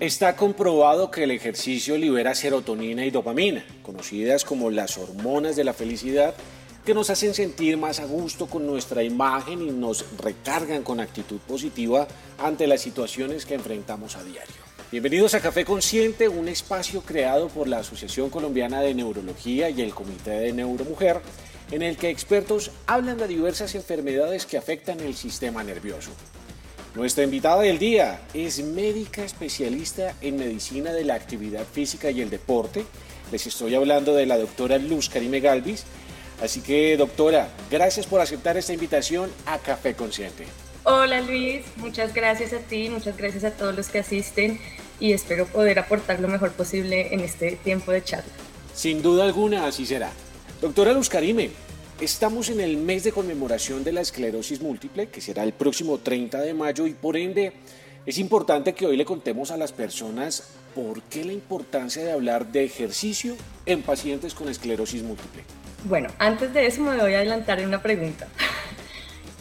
Está comprobado que el ejercicio libera serotonina y dopamina, conocidas como las hormonas de la felicidad, que nos hacen sentir más a gusto con nuestra imagen y nos recargan con actitud positiva ante las situaciones que enfrentamos a diario. Bienvenidos a Café Consciente, un espacio creado por la Asociación Colombiana de Neurología y el Comité de Neuromujer, en el que expertos hablan de diversas enfermedades que afectan el sistema nervioso. Nuestra invitada del día es médica especialista en medicina de la actividad física y el deporte. Les estoy hablando de la doctora Luz Karime Galvis. Así que, doctora, gracias por aceptar esta invitación a Café Consciente. Hola Luis, muchas gracias a ti, muchas gracias a todos los que asisten y espero poder aportar lo mejor posible en este tiempo de charla. Sin duda alguna, así será. Doctora Luz Karime, Estamos en el mes de conmemoración de la esclerosis múltiple, que será el próximo 30 de mayo, y por ende es importante que hoy le contemos a las personas por qué la importancia de hablar de ejercicio en pacientes con esclerosis múltiple. Bueno, antes de eso me voy a adelantar en una pregunta.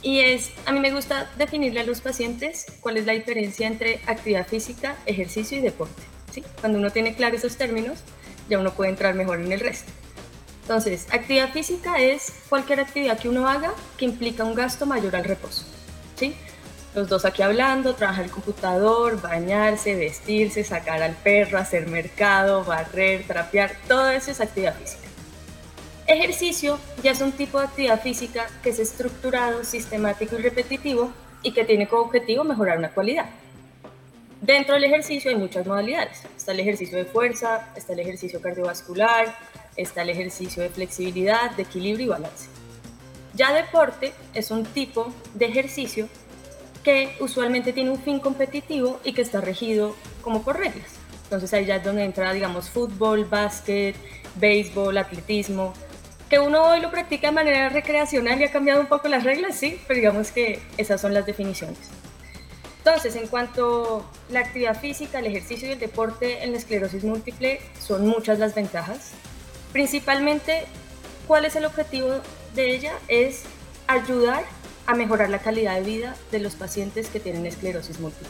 Y es, a mí me gusta definirle a los pacientes cuál es la diferencia entre actividad física, ejercicio y deporte. ¿sí? Cuando uno tiene claro esos términos, ya uno puede entrar mejor en el resto. Entonces, actividad física es cualquier actividad que uno haga que implica un gasto mayor al reposo. ¿sí? Los dos aquí hablando, trabajar el computador, bañarse, vestirse, sacar al perro, hacer mercado, barrer, trapear, todo eso es actividad física. Ejercicio ya es un tipo de actividad física que es estructurado, sistemático y repetitivo y que tiene como objetivo mejorar una cualidad. Dentro del ejercicio hay muchas modalidades. Está el ejercicio de fuerza, está el ejercicio cardiovascular, está el ejercicio de flexibilidad, de equilibrio y balance. Ya deporte es un tipo de ejercicio que usualmente tiene un fin competitivo y que está regido como por reglas. Entonces ahí ya es donde entra, digamos, fútbol, básquet, béisbol, atletismo, que uno hoy lo practica de manera recreacional y ha cambiado un poco las reglas, sí, pero digamos que esas son las definiciones. Entonces, en cuanto a la actividad física, el ejercicio y el deporte en la esclerosis múltiple, son muchas las ventajas. Principalmente, ¿cuál es el objetivo de ella? Es ayudar a mejorar la calidad de vida de los pacientes que tienen esclerosis múltiple.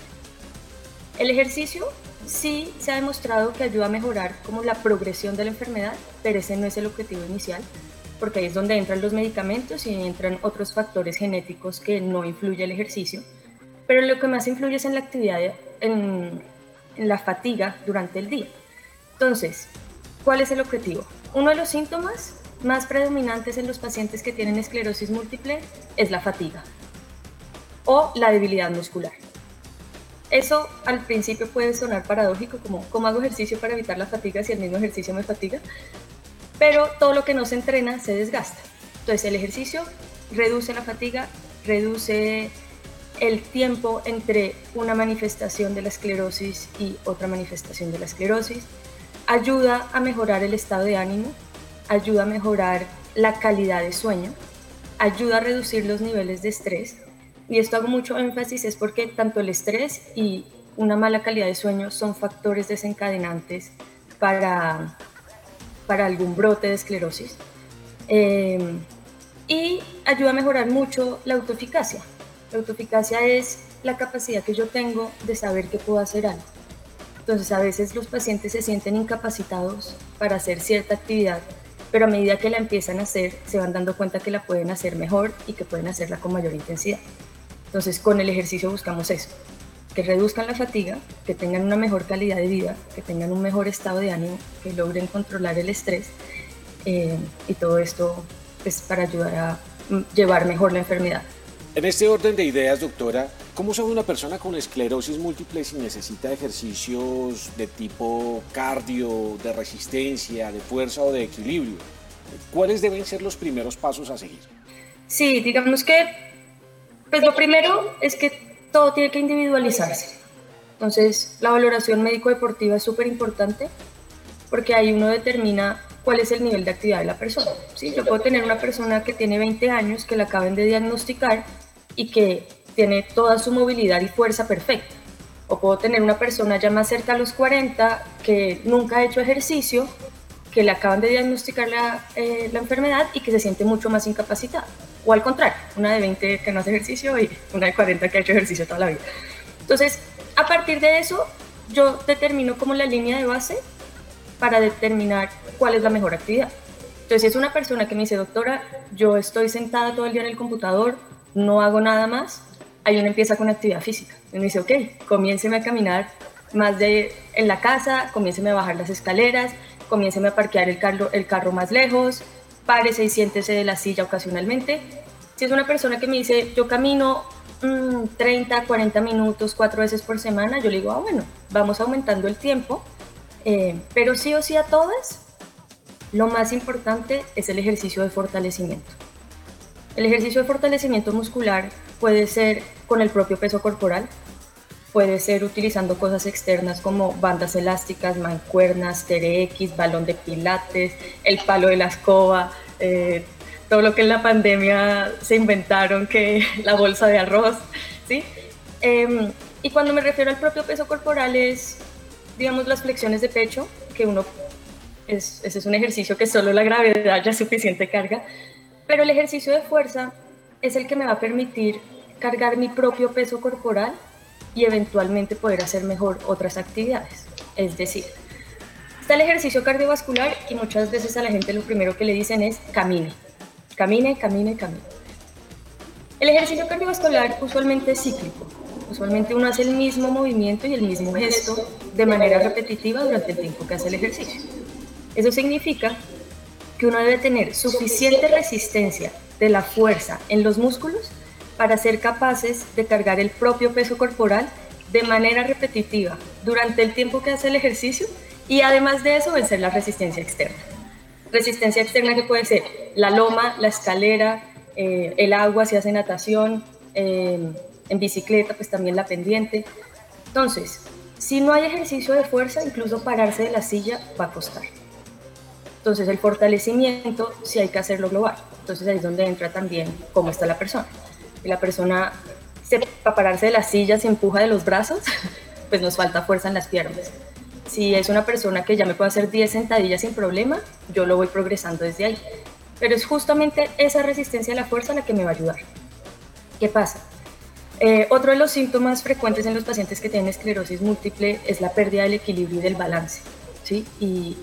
El ejercicio sí se ha demostrado que ayuda a mejorar como la progresión de la enfermedad, pero ese no es el objetivo inicial, porque ahí es donde entran los medicamentos y entran otros factores genéticos que no influye el ejercicio. Pero lo que más influye es en la actividad, en, en la fatiga durante el día. Entonces, ¿cuál es el objetivo? Uno de los síntomas más predominantes en los pacientes que tienen esclerosis múltiple es la fatiga o la debilidad muscular. Eso al principio puede sonar paradójico, como ¿cómo hago ejercicio para evitar la fatiga si el mismo ejercicio me fatiga? Pero todo lo que no se entrena se desgasta. Entonces el ejercicio reduce la fatiga, reduce el tiempo entre una manifestación de la esclerosis y otra manifestación de la esclerosis, ayuda a mejorar el estado de ánimo, ayuda a mejorar la calidad de sueño, ayuda a reducir los niveles de estrés. Y esto hago mucho énfasis es porque tanto el estrés y una mala calidad de sueño son factores desencadenantes para, para algún brote de esclerosis. Em, y ayuda a mejorar mucho la autoeficacia. La autoeficacia es la capacidad que yo tengo de saber que puedo hacer algo. Entonces a veces los pacientes se sienten incapacitados para hacer cierta actividad, pero a medida que la empiezan a hacer se van dando cuenta que la pueden hacer mejor y que pueden hacerla con mayor intensidad. Entonces con el ejercicio buscamos eso, que reduzcan la fatiga, que tengan una mejor calidad de vida, que tengan un mejor estado de ánimo, que logren controlar el estrés eh, y todo esto es para ayudar a llevar mejor la enfermedad. En este orden de ideas, doctora, ¿cómo sabe una persona con esclerosis múltiple si necesita ejercicios de tipo cardio, de resistencia, de fuerza o de equilibrio? ¿Cuáles deben ser los primeros pasos a seguir? Sí, digamos que, pues lo primero es que todo tiene que individualizarse. Entonces, la valoración médico-deportiva es súper importante porque ahí uno determina cuál es el nivel de actividad de la persona. ¿sí? Yo puedo tener una persona que tiene 20 años, que la acaben de diagnosticar y que tiene toda su movilidad y fuerza perfecta. O puedo tener una persona ya más cerca a los 40 que nunca ha hecho ejercicio, que le acaban de diagnosticar la, eh, la enfermedad y que se siente mucho más incapacitada. O al contrario, una de 20 que no hace ejercicio y una de 40 que ha hecho ejercicio toda la vida. Entonces, a partir de eso, yo determino como la línea de base para determinar cuál es la mejor actividad. Entonces, si es una persona que me dice, doctora, yo estoy sentada todo el día en el computador, no hago nada más, ahí uno empieza con actividad física. Me dice, ok, comiénceme a caminar más de en la casa, comiénceme a bajar las escaleras, comiénceme a parquear el carro, el carro más lejos, párese y siéntese de la silla ocasionalmente. Si es una persona que me dice, yo camino 30, mm, 40 minutos, cuatro veces por semana, yo le digo, ah, bueno, vamos aumentando el tiempo, eh, pero sí o sí a todas, lo más importante es el ejercicio de fortalecimiento. El ejercicio de fortalecimiento muscular puede ser con el propio peso corporal, puede ser utilizando cosas externas como bandas elásticas, mancuernas, TRX, balón de pilates, el palo de la escoba, eh, todo lo que en la pandemia se inventaron, que la bolsa de arroz, ¿sí? Em, y cuando me refiero al propio peso corporal es, digamos, las flexiones de pecho, que uno, es, ese es un ejercicio que solo la gravedad ya es suficiente carga, pero el ejercicio de fuerza es el que me va a permitir cargar mi propio peso corporal y eventualmente poder hacer mejor otras actividades. Es decir, está el ejercicio cardiovascular y muchas veces a la gente lo primero que le dicen es camine, camine, camine, camine. El ejercicio cardiovascular usualmente es cíclico. Usualmente uno hace el mismo movimiento y el mismo gesto de manera repetitiva durante el tiempo que hace el ejercicio. Eso significa que uno debe tener suficiente resistencia de la fuerza en los músculos para ser capaces de cargar el propio peso corporal de manera repetitiva durante el tiempo que hace el ejercicio y además de eso vencer la resistencia externa. Resistencia externa que puede ser la loma, la escalera, eh, el agua si hace natación, eh, en bicicleta pues también la pendiente. Entonces, si no hay ejercicio de fuerza, incluso pararse de la silla va a costar. Entonces, el fortalecimiento sí hay que hacerlo global. Entonces, ahí es donde entra también cómo está la persona y la persona se, para pararse de la silla se empuja de los brazos, pues nos falta fuerza en las piernas. Si es una persona que ya me puede hacer 10 sentadillas sin problema, yo lo voy progresando desde ahí. Pero es justamente esa resistencia a la fuerza la que me va a ayudar. ¿Qué pasa? Eh, otro de los síntomas frecuentes en los pacientes que tienen esclerosis múltiple es la pérdida del equilibrio y del balance. ¿sí? Y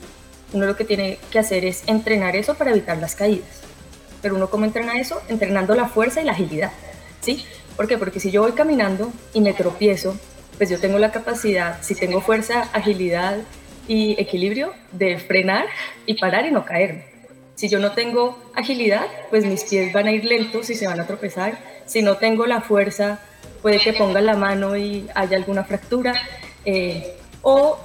uno lo que tiene que hacer es entrenar eso para evitar las caídas. Pero uno cómo entrena eso? Entrenando la fuerza y la agilidad. ¿sí? ¿Por qué? Porque si yo voy caminando y me tropiezo, pues yo tengo la capacidad, si tengo fuerza, agilidad y equilibrio, de frenar y parar y no caerme. Si yo no tengo agilidad, pues mis pies van a ir lentos y se van a tropezar. Si no tengo la fuerza, puede que ponga la mano y haya alguna fractura. Eh, o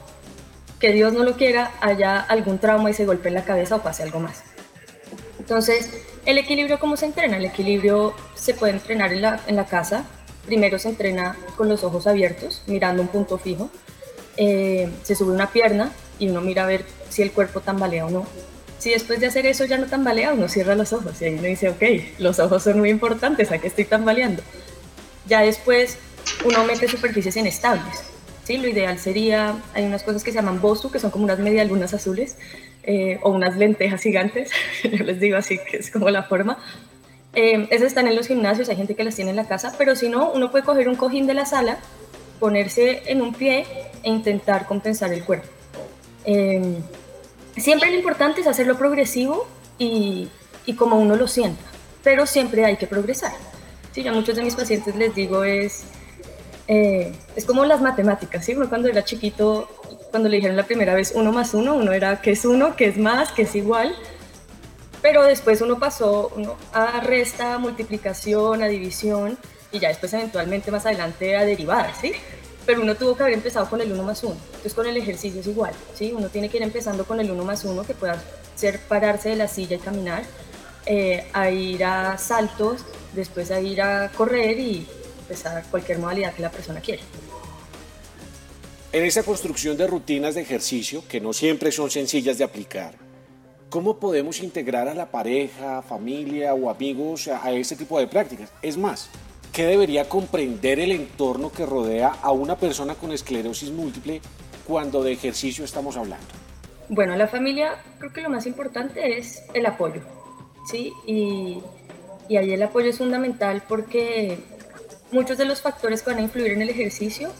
que Dios no lo quiera, haya algún trauma y se golpee la cabeza o pase algo más. Entonces, el equilibrio, ¿cómo se entrena? El equilibrio se puede entrenar en la, en la casa. Primero se entrena con los ojos abiertos, mirando un punto fijo. Eh, se sube una pierna y uno mira a ver si el cuerpo tambalea o no. Si después de hacer eso ya no tambalea, uno cierra los ojos y ahí uno dice, ok, los ojos son muy importantes, ¿a qué estoy tambaleando? Ya después uno mete superficies inestables. ¿Sí? Lo ideal sería, hay unas cosas que se llaman bosu, que son como unas medialunas azules, eh, o unas lentejas gigantes, yo les digo así que es como la forma. Eh, esas están en los gimnasios, hay gente que las tiene en la casa, pero si no, uno puede coger un cojín de la sala, ponerse en un pie e intentar compensar el cuerpo. Eh, siempre lo importante es hacerlo progresivo y, y, como uno lo sienta, pero siempre hay que progresar. Sí, a muchos de mis pacientes les digo es, eh, es como las matemáticas, ¿sí? Uno cuando era chiquito cuando le dijeron la primera vez uno más uno, uno era que es uno, que es más, que es igual, pero después uno pasó a resta, a multiplicación, a división y ya después eventualmente más adelante a derivadas, ¿sí? Pero uno tuvo que haber empezado con el 1 más 1. Entonces con el ejercicio es igual, ¿sí? Uno tiene que ir empezando con el 1 más 1, que pueda ser pararse de la silla y caminar, eh, a ir a saltos, después a ir a correr y empezar cualquier modalidad que la persona quiera. En esa construcción de rutinas de ejercicio, que no siempre son sencillas de aplicar, ¿cómo podemos integrar a la pareja, familia o amigos a, ese tipo de prácticas? Es más, ¿qué debería comprender el entorno que rodea a una persona con esclerosis múltiple cuando de ejercicio estamos hablando? Bueno, la familia creo que lo más importante es el apoyo, ¿sí? Y, y ahí el apoyo es fundamental porque muchos de los factores que van a influir en el ejercicio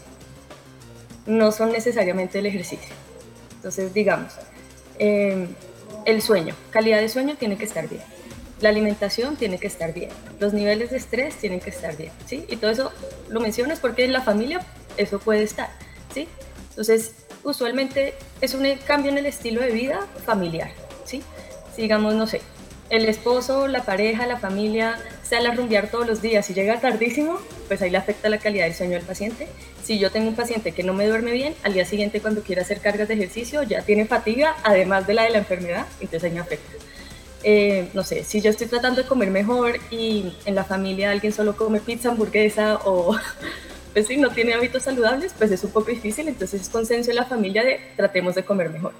no son necesariamente el ejercicio. Entonces, digamos, em, el sueño, calidad de sueño tiene que estar bien. La alimentación tiene que estar bien. Los niveles de estrés tienen que estar bien, ¿sí? Y todo eso lo mencionas porque en la familia eso puede estar, ¿sí? Entonces, usualmente es un cambio en el estilo de vida familiar, ¿sí? Sigamos, no sé, el esposo, la pareja, la familia sale a rumbear todos los días y llega tardísimo, pues ahí le afecta la calidad del sueño del paciente. Si yo tengo un paciente que no me duerme bien, al día siguiente cuando quiera hacer cargas de ejercicio ya tiene fatiga, además de la de la enfermedad, entonces ahí me afecta. Eh, no sé, si yo estoy tratando de comer mejor y en la familia alguien solo come pizza, hamburguesa o pues si no tiene hábitos saludables, pues es un poco difícil, entonces es consenso en la familia de tratemos de comer mejor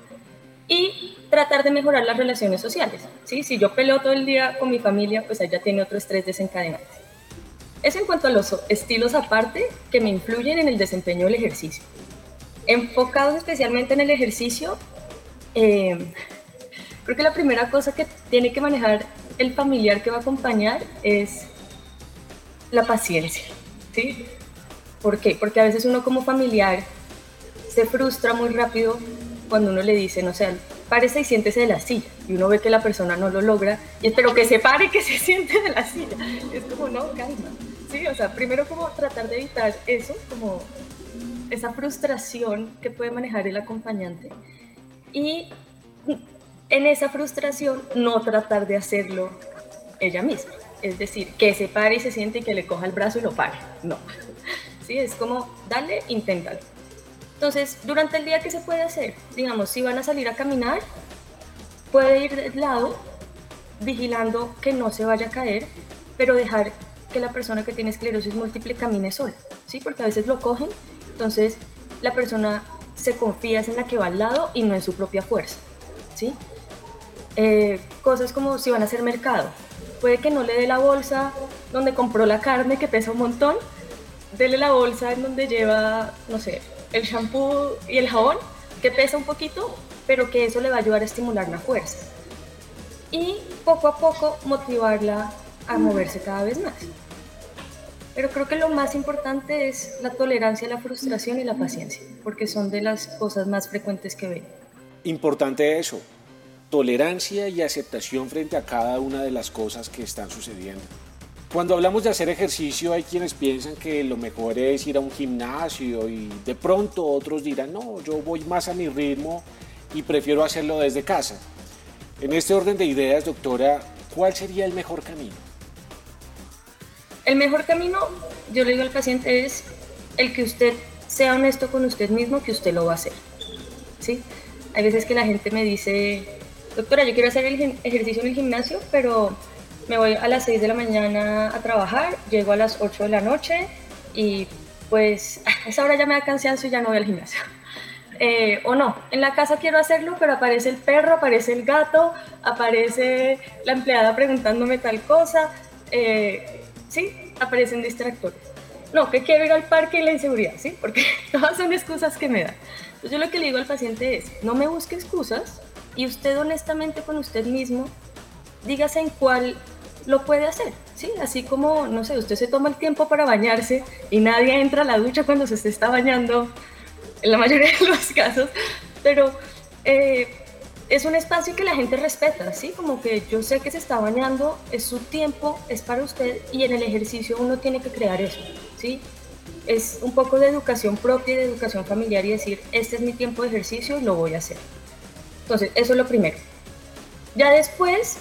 y tratar de mejorar las relaciones sociales. ¿sí? Si yo peleo todo el día con mi familia, pues ella tiene otro estrés desencadenante. Es en cuanto a los estilos aparte que me influyen en el desempeño del ejercicio. Enfocados especialmente en el ejercicio, eh, creo que la primera cosa que tiene que manejar el familiar que va a acompañar es la paciencia. ¿sí? ¿Por qué? Porque a veces uno como familiar se frustra muy rápido cuando uno le dice, no sé, párese y siéntese de la silla, y uno ve que la persona no lo logra, y espero que se pare que se siente de la silla. Es como, no, calma. Sí, o sea, primero como tratar de evitar eso, como esa frustración que puede manejar el acompañante. Y en esa frustración no tratar de hacerlo ella misma. Es decir, que se pare y se siente y que le coja el brazo y lo pare. No. Sí, es como, dale, inténtalo. Entonces, durante el día, ¿qué se puede hacer? Digamos, si van a salir a caminar, puede ir del lado, vigilando que no se vaya a caer, pero dejar que la persona que tiene esclerosis múltiple camine sola, ¿sí? Porque a veces lo cogen, entonces la persona se confía en la que va al lado y no en su propia fuerza, ¿sí? Eh, cosas como si van a hacer mercado, puede que no le dé la bolsa donde compró la carne que pesa un montón, dele la bolsa en donde lleva, no sé, el shampoo y el jabón, que pesa un poquito, pero que eso le va a ayudar a estimular la fuerza. Y poco a poco motivarla a moverse cada vez más. Pero creo que lo más importante es la tolerancia la frustración y la paciencia, porque son de las cosas más frecuentes que veo. Importante eso, tolerancia y aceptación frente a cada una de las cosas que están sucediendo. Cuando hablamos de hacer ejercicio hay quienes piensan que lo mejor es ir a un gimnasio y de pronto otros dirán, no, yo voy más a mi ritmo y prefiero hacerlo desde casa. En este orden de ideas, doctora, ¿cuál sería el mejor camino? El mejor camino, yo le digo al paciente, es el que usted sea honesto con usted mismo que usted lo va a hacer. ¿sí? Hay veces que la gente me dice, doctora, yo quiero hacer el ejercicio en el gimnasio, pero me voy a las 6 de la mañana a trabajar, llego a las 8 de la noche y pues a esa hora ya me da cansancio y ya no voy al gimnasio. Eh, o no, en la casa quiero hacerlo, pero aparece el perro, aparece el gato, aparece la empleada preguntándome tal cosa, eh, sí, aparecen distractores. No, que quiero ir al parque y la inseguridad, ¿sí? Porque todas son excusas que me dan. Entonces yo lo que le digo al paciente es, no me busque excusas y usted honestamente con usted mismo, dígase en cuál lo puede hacer, ¿sí? Así como, no sé, usted se toma el tiempo para bañarse y nadie entra a la ducha cuando se está bañando, en la mayoría de los casos, pero eh, es un espacio que la gente respeta, ¿sí? Como que yo sé que se está bañando, es su tiempo, es para usted y en el ejercicio uno tiene que crear eso, ¿sí? Es un poco de educación propia y de educación familiar y decir, este es mi tiempo de ejercicio y lo voy a hacer. Entonces, eso es lo primero. Ya después,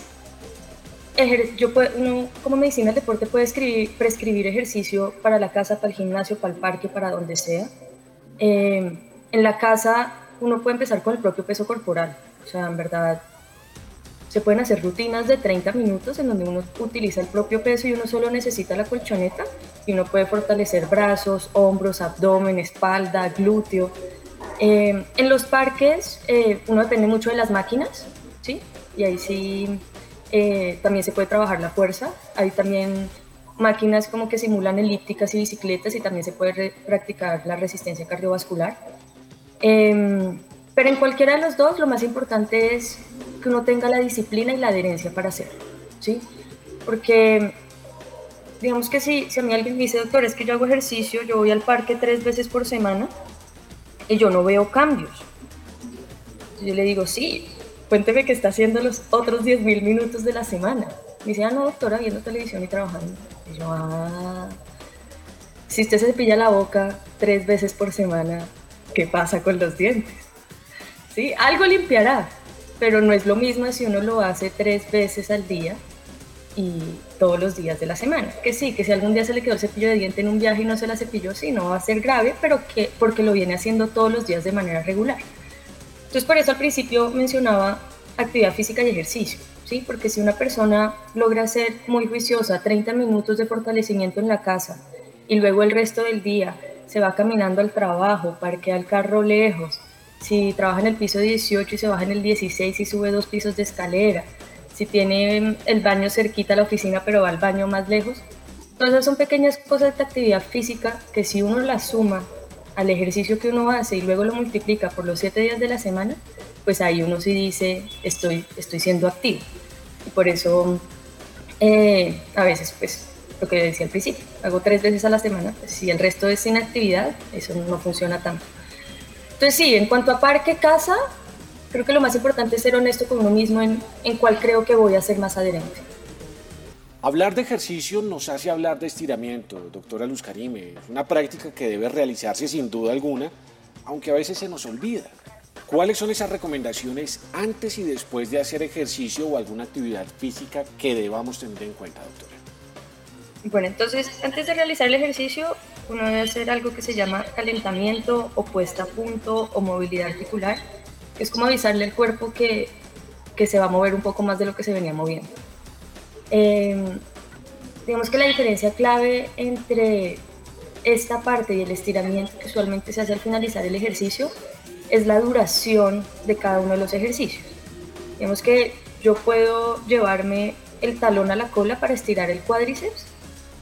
yo uno, como medicina del deporte puede escribir, prescribir ejercicio para la casa, para el gimnasio, para el parque, para donde sea. Em, en la casa uno puede empezar con el propio peso corporal. O sea, en verdad, se pueden hacer rutinas de 30 minutos en donde uno utiliza el propio peso y uno solo necesita la colchoneta y uno puede fortalecer brazos, hombros, abdomen, espalda, glúteo. Em, en los parques eh, uno depende mucho de las máquinas, ¿sí? Y ahí sí eh, también se puede trabajar la fuerza. Hay también máquinas como que simulan elípticas y bicicletas y también se puede practicar la resistencia cardiovascular. Em, pero en cualquiera de los dos, lo más importante es que uno tenga la disciplina y la adherencia para hacerlo, ¿sí? Porque, digamos que si, si a mí alguien me dice, doctor, es que yo hago ejercicio, yo voy al parque tres veces por semana, y yo no veo cambios. Yo le digo, sí, cuénteme qué está haciendo los otros 10 mil minutos de la semana. Me dice, ah, no, doctora, viendo televisión y trabajando. Y yo, ah, si usted se cepilla la boca tres veces por semana, ¿qué pasa con los dientes? Sí, algo limpiará, pero no es lo mismo si uno lo hace tres veces al día y todos los días de la semana. Que sí, que si algún día se le quedó el cepillo de diente en un viaje y no se la cepilló, sí, no va a ser grave, pero que porque lo viene haciendo todos los días de manera regular. Entonces, por eso al principio mencionaba actividad física y ejercicio. ¿sí? Porque si una persona logra ser muy juiciosa, 30 minutos de fortalecimiento en la casa y luego el resto del día se va caminando al trabajo, parquea el carro lejos, si trabaja en el piso 18 y se baja en el 16 y sube dos pisos de escalera, si tiene el baño cerquita a la oficina pero va al baño más lejos. Esas son pequeñas cosas de actividad física que si uno las suma al ejercicio que uno hace y luego lo multiplica por los 7 días de la semana, pues ahí uno sí dice, estoy, estoy siendo activo. Y por eso eh, a veces, pues, lo que decía al principio, hago tres veces a la semana, pues, si el resto es sin actividad, eso no funciona tanto. Entonces sí, en cuanto a parque, casa, creo que lo más importante es ser honesto con uno mismo en, en cuál creo que voy a ser más adherente. Hablar de ejercicio nos hace hablar de estiramiento, doctora Luz Karime. Es una práctica que debe realizarse sin duda alguna, aunque a veces se nos olvida. ¿Cuáles son esas recomendaciones antes y después de hacer ejercicio o alguna actividad física que debamos tener en cuenta, doctora? Bueno, entonces, antes de realizar el ejercicio, uno debe hacer algo que se llama calentamiento o puesta a punto o movilidad articular, es como avisarle al cuerpo que, que se va a mover un poco más de lo que se venía moviendo. Em, digamos que la diferencia clave entre esta parte y el estiramiento que usualmente se hace al finalizar el ejercicio es la duración de cada uno de los ejercicios. Digamos que yo puedo llevarme el talón a la cola para estirar el cuádriceps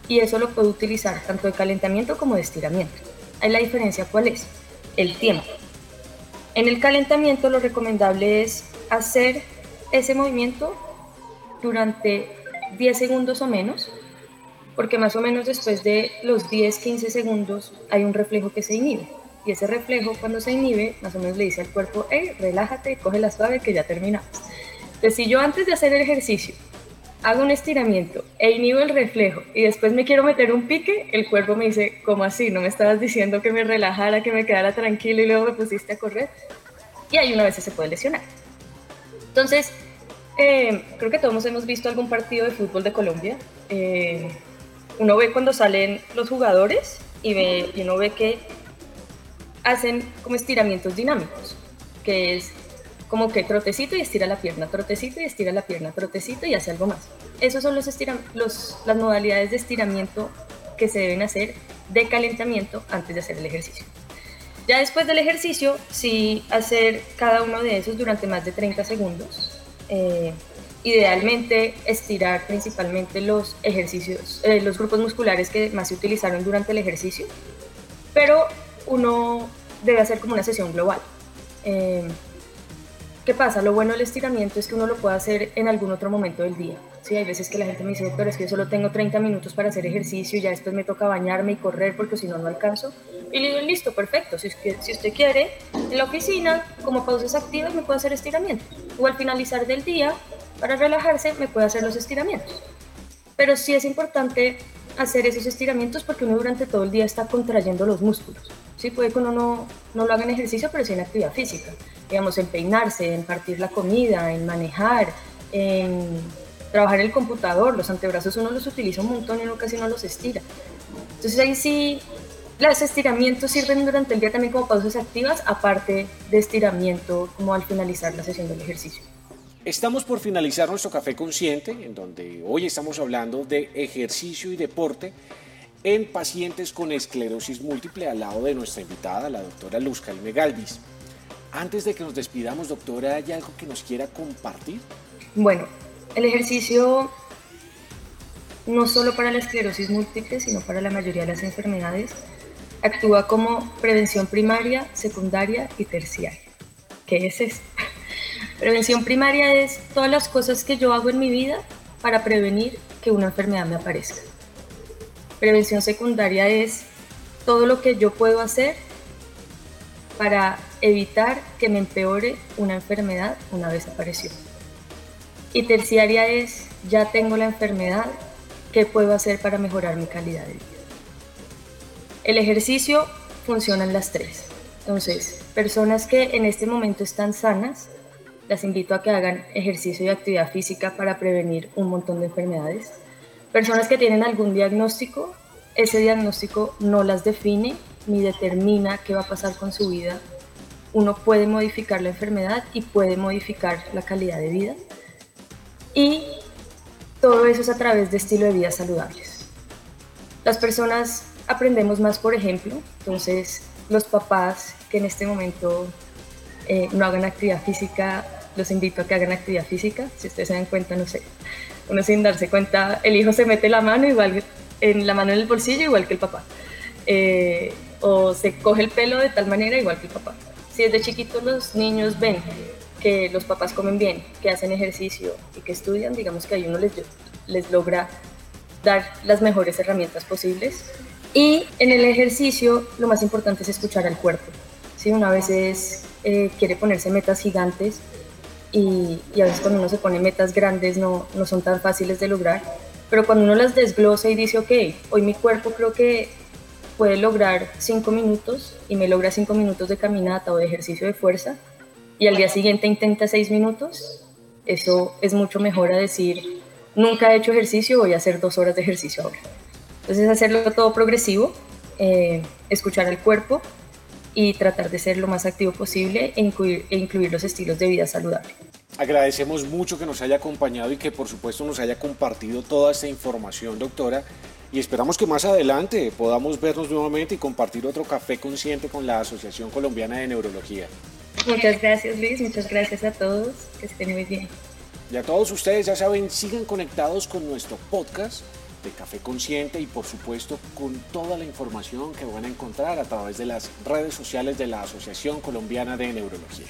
y eso lo puedo utilizar tanto de calentamiento como de estiramiento. Ahí la diferencia cuál es? El tiempo. En el calentamiento lo recomendable es hacer ese movimiento durante 10 segundos o menos, porque más o menos después de los 10-15 segundos hay un reflejo que se inhibe. Y ese reflejo cuando se inhibe, más o menos le dice al cuerpo, hey, relájate, coge la suave que ya terminamos. Entonces, si yo antes de hacer el ejercicio hago un estiramiento e inhibo el reflejo y después me quiero meter un pique, el cuerpo me dice, ¿cómo así? ¿No me estabas diciendo que me relajara, que me quedara tranquilo y luego me pusiste a correr? Y ahí una vez se puede lesionar. Entonces, eh, creo que todos hemos visto algún partido de fútbol de Colombia. Eh, uno ve cuando salen los jugadores y, ve, y uno ve que hacen como estiramientos dinámicos, que es como que trotecito y estira la pierna, trotecito y estira la pierna, trotecito y hace algo más. Esos son los, los las modalidades de estiramiento que se deben hacer de calentamiento antes de hacer el ejercicio. Ya después del ejercicio, sí hacer cada uno de esos durante más de 30 segundos. Eh, idealmente estirar principalmente los ejercicios, eh, los grupos musculares que más se utilizaron durante el ejercicio, pero uno debe hacer como una sesión global. Eh, ¿Qué pasa? Lo bueno del estiramiento es que uno lo puede hacer en algún otro momento del día. Sí, hay veces que la gente me dice, pero es que yo solo tengo 30 minutos para hacer ejercicio y ya después me toca bañarme y correr porque si no, no alcanzo. Y le digo, listo, perfecto. Si, si usted quiere, en la oficina, como pausas activas, me puede hacer estiramiento. O al finalizar del día, para relajarse, me puede hacer los estiramientos. Pero sí es importante hacer esos estiramientos porque uno durante todo el día está contrayendo los músculos. Sí, puede que uno no, no lo haga en ejercicio, pero sí en actividad física digamos, en peinarse, en partir la comida, en manejar, en trabajar el computador, los antebrazos uno los utiliza un montón y uno casi no los estira. Entonces ahí sí, los estiramientos sirven durante el día también como pausas activas, aparte de estiramiento como al finalizar la sesión del ejercicio. Estamos por finalizar nuestro café consciente, en donde hoy estamos hablando de ejercicio y deporte en pacientes con esclerosis múltiple al lado de nuestra invitada, la doctora Luz Jaime Galvis. Antes de que nos despidamos, doctora, ¿hay algo que nos quiera compartir? Bueno, el ejercicio no solo para la esclerosis múltiple, sino para la mayoría de las enfermedades, actúa como prevención primaria, secundaria y terciaria. ¿Qué es eso? Prevención primaria es todas las cosas que yo hago en mi vida para prevenir que una enfermedad me aparezca. Prevención secundaria es todo lo que yo puedo hacer para evitar que me empeore una enfermedad una vez apareció. Y terciaria es, ya tengo la enfermedad, ¿qué puedo hacer para mejorar mi calidad de vida? El ejercicio funciona en las tres. Entonces, personas que en este momento están sanas, las invito a que hagan ejercicio y actividad física para prevenir un montón de enfermedades. Personas que tienen algún diagnóstico, ese diagnóstico no las define ni determina qué va a pasar con su vida. Uno puede modificar la enfermedad y puede modificar la calidad de vida. Y todo eso es a través de estilo de vida saludables. Las personas aprendemos más, por ejemplo, entonces los papás que en este momento eh, no hagan actividad física los invito a que hagan actividad física. Si ustedes se dan cuenta, no sé, uno sin darse cuenta, el hijo se mete la mano igual en la mano en el bolsillo igual que el papá. Eh, o se coge el pelo de tal manera igual que el papá. Si desde chiquitos los niños ven que los papás comen bien, que hacen ejercicio y que estudian, digamos que ahí uno les, les logra dar las mejores herramientas posibles. Y en el ejercicio lo más importante es escuchar al cuerpo. Si una vez eh, quiere ponerse metas gigantes, y, a veces cuando uno se pone metas grandes no, no son tan fáciles de lograr, pero cuando uno las desglosa y dice, ok, hoy mi cuerpo creo que puede lograr cinco minutos y me logra cinco minutos de caminata o de ejercicio de fuerza y al día siguiente intenta seis minutos, eso es mucho mejor a decir, nunca he hecho ejercicio, voy a hacer dos horas de ejercicio ahora. Entonces hacerlo todo progresivo, eh, escuchar al cuerpo y tratar de ser lo más activo posible e incluir, e incluir los estilos de vida saludable. Agradecemos mucho que nos haya acompañado y que por supuesto nos haya compartido toda esta información, doctora. Y esperamos que más adelante podamos vernos nuevamente y compartir otro café consciente con la Asociación Colombiana de Neurología. Muchas gracias Luis, muchas gracias a todos, que estén muy bien. Y a todos ustedes, ya saben, sigan conectados con nuestro podcast de Café Consciente y por supuesto con toda la información que van a encontrar a través de las redes sociales de la Asociación Colombiana de Neurología.